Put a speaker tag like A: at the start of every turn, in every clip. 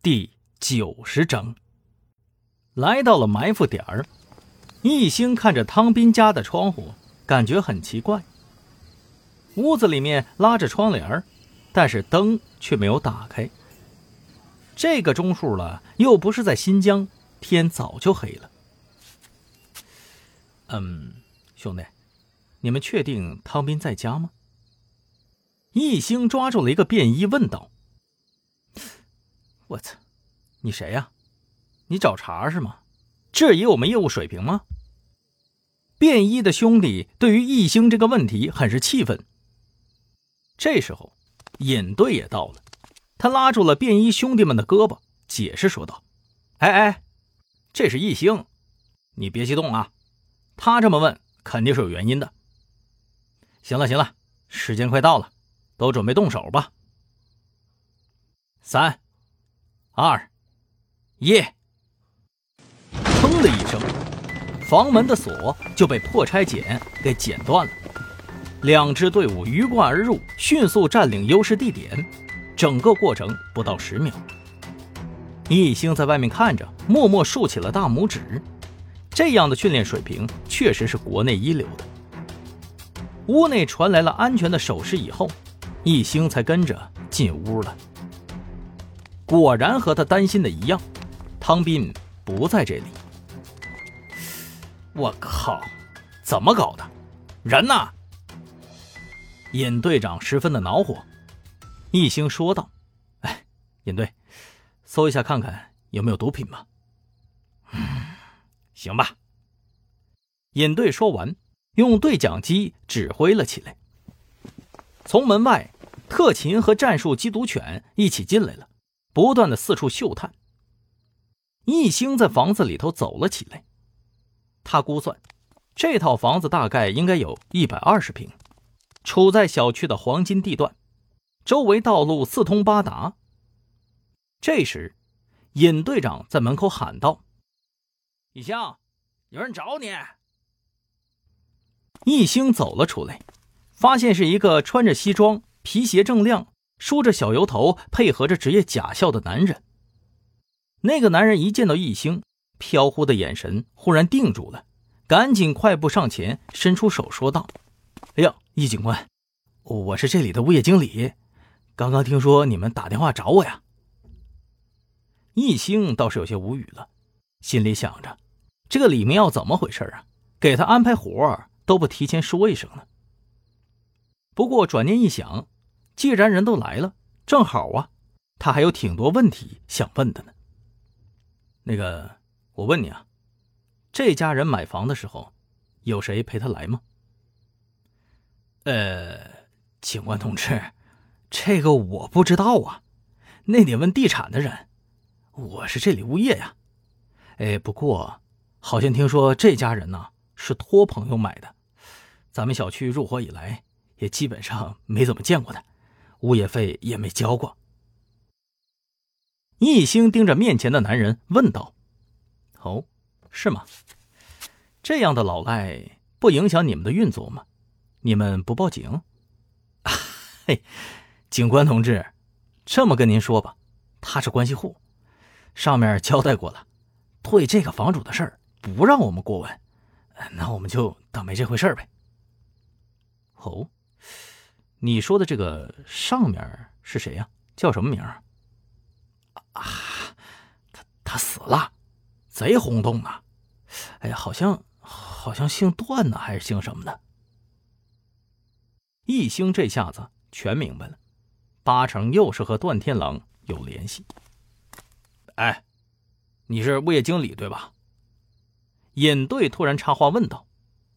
A: 第九十章。来到了埋伏点儿，一星看着汤斌家的窗户，感觉很奇怪。屋子里面拉着窗帘但是灯却没有打开。这个钟数了，又不是在新疆，天早就黑了。嗯，兄弟，你们确定汤斌在家吗？一星抓住了一个便衣，问道：“我操，你谁呀？你找茬是吗？质疑我们业务水平吗？”便衣的兄弟对于一星这个问题很是气愤。这时候，尹队也到了，他拉住了便衣兄弟们的胳膊，解释说道：“哎哎，这是一星，你别激动啊，他这么问肯定是有原因的。行了行了，时间快到了。”都准备动手吧！三、二、一，砰的一声，房门的锁就被破拆剪给剪断了。两支队伍鱼贯而入，迅速占领优势地点。整个过程不到十秒。一星在外面看着，默默竖起了大拇指。这样的训练水平确实是国内一流的。屋内传来了安全的手势以后。一星才跟着进屋了。果然和他担心的一样，汤斌不在这里。我靠，怎么搞的？人呢？尹队长十分的恼火。一星说道：“哎，尹队，搜一下看看有没有毒品吧。”“嗯，行吧。”尹队说完，用对讲机指挥了起来。从门外。特勤和战术缉毒犬一起进来了，不断的四处嗅探。一星在房子里头走了起来，他估算，这套房子大概应该有一百二十平，处在小区的黄金地段，周围道路四通八达。这时，尹队长在门口喊道：“一星，有人找你。”一星走了出来，发现是一个穿着西装。皮鞋锃亮，梳着小油头，配合着职业假笑的男人。那个男人一见到易星，飘忽的眼神忽然定住了，赶紧快步上前，伸出手说道：“哎呀，易警官，我是这里的物业经理，刚刚听说你们打电话找我呀。”易星倒是有些无语了，心里想着：这个李明耀怎么回事啊？给他安排活都不提前说一声呢。不过转念一想。既然人都来了，正好啊，他还有挺多问题想问的呢。那个，我问你啊，这家人买房的时候，有谁陪他来吗？呃，警官同志，这个我不知道啊，那得问地产的人。我是这里物业呀。哎，不过好像听说这家人呢是托朋友买的，咱们小区入伙以来也基本上没怎么见过他。物业费也没交过。一星盯着面前的男人问道：“哦，是吗？这样的老赖不影响你们的运作吗？你们不报警？”“嘿，警官同志，这么跟您说吧，他是关系户，上面交代过了，对这个房主的事儿不让我们过问，那我们就当没这回事呗。”“哦。”你说的这个上面是谁呀？叫什么名啊？啊，他他死了，贼轰动啊！哎呀，好像好像姓段呢，还是姓什么的？一星这下子全明白了，八成又是和段天狼有联系。哎，你是物业经理对吧？尹队突然插话问道：“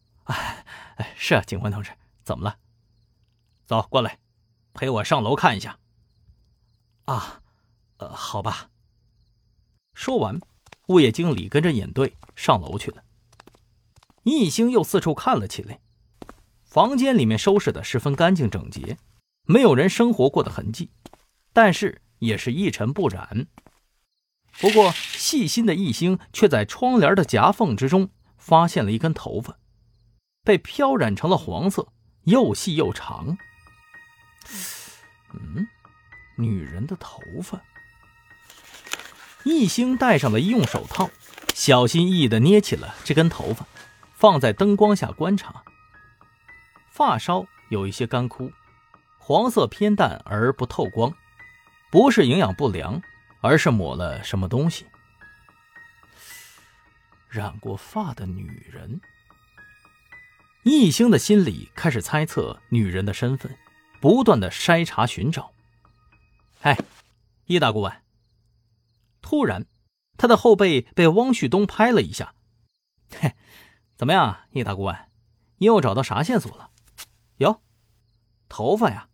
A: 哎哎，是啊，警官同志，怎么了？”走过来，陪我上楼看一下。啊，呃，好吧。说完，物业经理跟着尹队上楼去了。易兴又四处看了起来，房间里面收拾的十分干净整洁，没有人生活过的痕迹，但是也是一尘不染。不过，细心的易兴却在窗帘的夹缝之中发现了一根头发，被漂染成了黄色，又细又长。嗯，女人的头发。易星戴上了医用手套，小心翼翼地捏起了这根头发，放在灯光下观察。发梢有一些干枯，黄色偏淡而不透光，不是营养不良，而是抹了什么东西。染过发的女人，易星的心里开始猜测女人的身份，不断的筛查寻找。哎，易大顾问。突然，他的后背被汪旭东拍了一下。嘿，怎么样，易大顾问，你又找到啥线索了？哟，头发呀，